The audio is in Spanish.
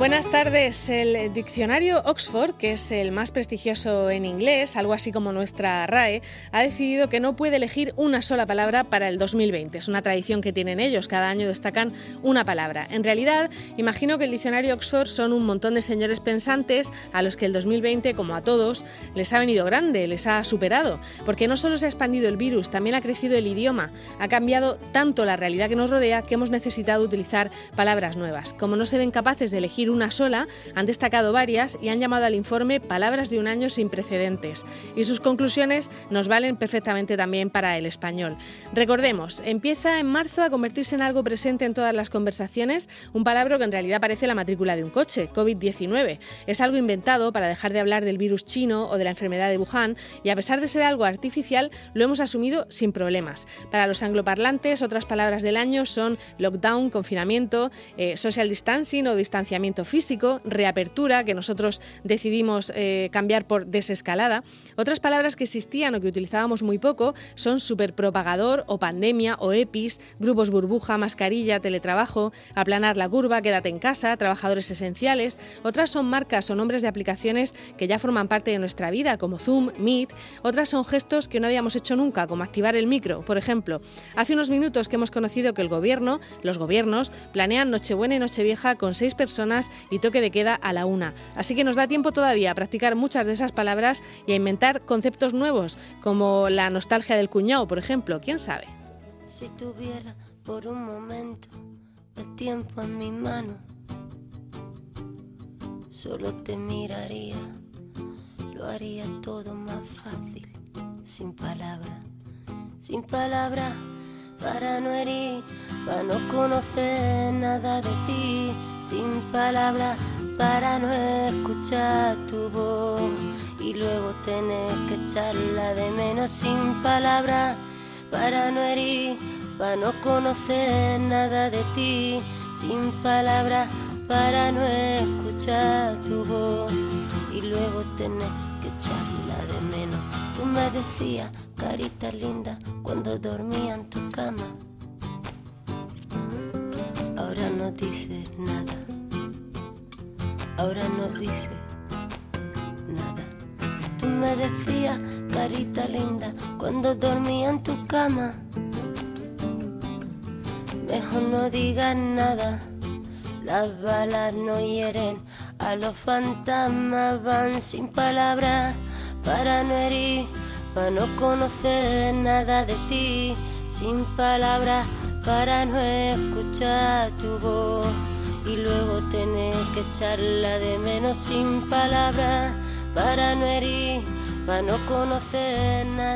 Buenas tardes. El diccionario Oxford, que es el más prestigioso en inglés, algo así como nuestra RAE, ha decidido que no puede elegir una sola palabra para el 2020. Es una tradición que tienen ellos, cada año destacan una palabra. En realidad, imagino que el diccionario Oxford son un montón de señores pensantes a los que el 2020, como a todos, les ha venido grande, les ha superado, porque no solo se ha expandido el virus, también ha crecido el idioma, ha cambiado tanto la realidad que nos rodea que hemos necesitado utilizar palabras nuevas. Como no se ven capaces de elegir una sola, han destacado varias y han llamado al informe Palabras de un año sin precedentes. Y sus conclusiones nos valen perfectamente también para el español. Recordemos, empieza en marzo a convertirse en algo presente en todas las conversaciones, un palabra que en realidad parece la matrícula de un coche, COVID-19. Es algo inventado para dejar de hablar del virus chino o de la enfermedad de Wuhan y a pesar de ser algo artificial, lo hemos asumido sin problemas. Para los angloparlantes, otras palabras del año son lockdown, confinamiento, eh, social distancing o distanciamiento físico, reapertura, que nosotros decidimos eh, cambiar por desescalada. Otras palabras que existían o que utilizábamos muy poco son superpropagador o pandemia o EPIs, grupos burbuja, mascarilla, teletrabajo, aplanar la curva, quédate en casa, trabajadores esenciales. Otras son marcas o nombres de aplicaciones que ya forman parte de nuestra vida, como Zoom, Meet. Otras son gestos que no habíamos hecho nunca, como activar el micro, por ejemplo. Hace unos minutos que hemos conocido que el gobierno, los gobiernos, planean Nochebuena y Nochevieja con seis personas y toque de queda a la una. Así que nos da tiempo todavía a practicar muchas de esas palabras y a inventar conceptos nuevos, como la nostalgia del cuñado, por ejemplo. ¿Quién sabe? Si tuviera por un momento el tiempo en mi mano, solo te miraría, lo haría todo más fácil, sin palabras, sin palabras para no herir, para no conocer nada de ti, sin palabras, para no escuchar tu voz y luego tener que echarla de menos sin palabras, para no herir, para no conocer nada de ti, sin palabras, para no escuchar tu voz y luego tener que echarla de menos. Tú me decías, carita linda, cuando dormía en tu cama. Dices nada. Ahora no dices nada. Tú me decías, carita linda, cuando dormía en tu cama. Mejor no digas nada. Las balas no hieren, a los fantasmas van sin palabras para no herir, para no conocer nada de ti, sin palabras, para no escuchar tu voz y luego tener que echarla de menos sin palabras, para no herir, para no conocer nada.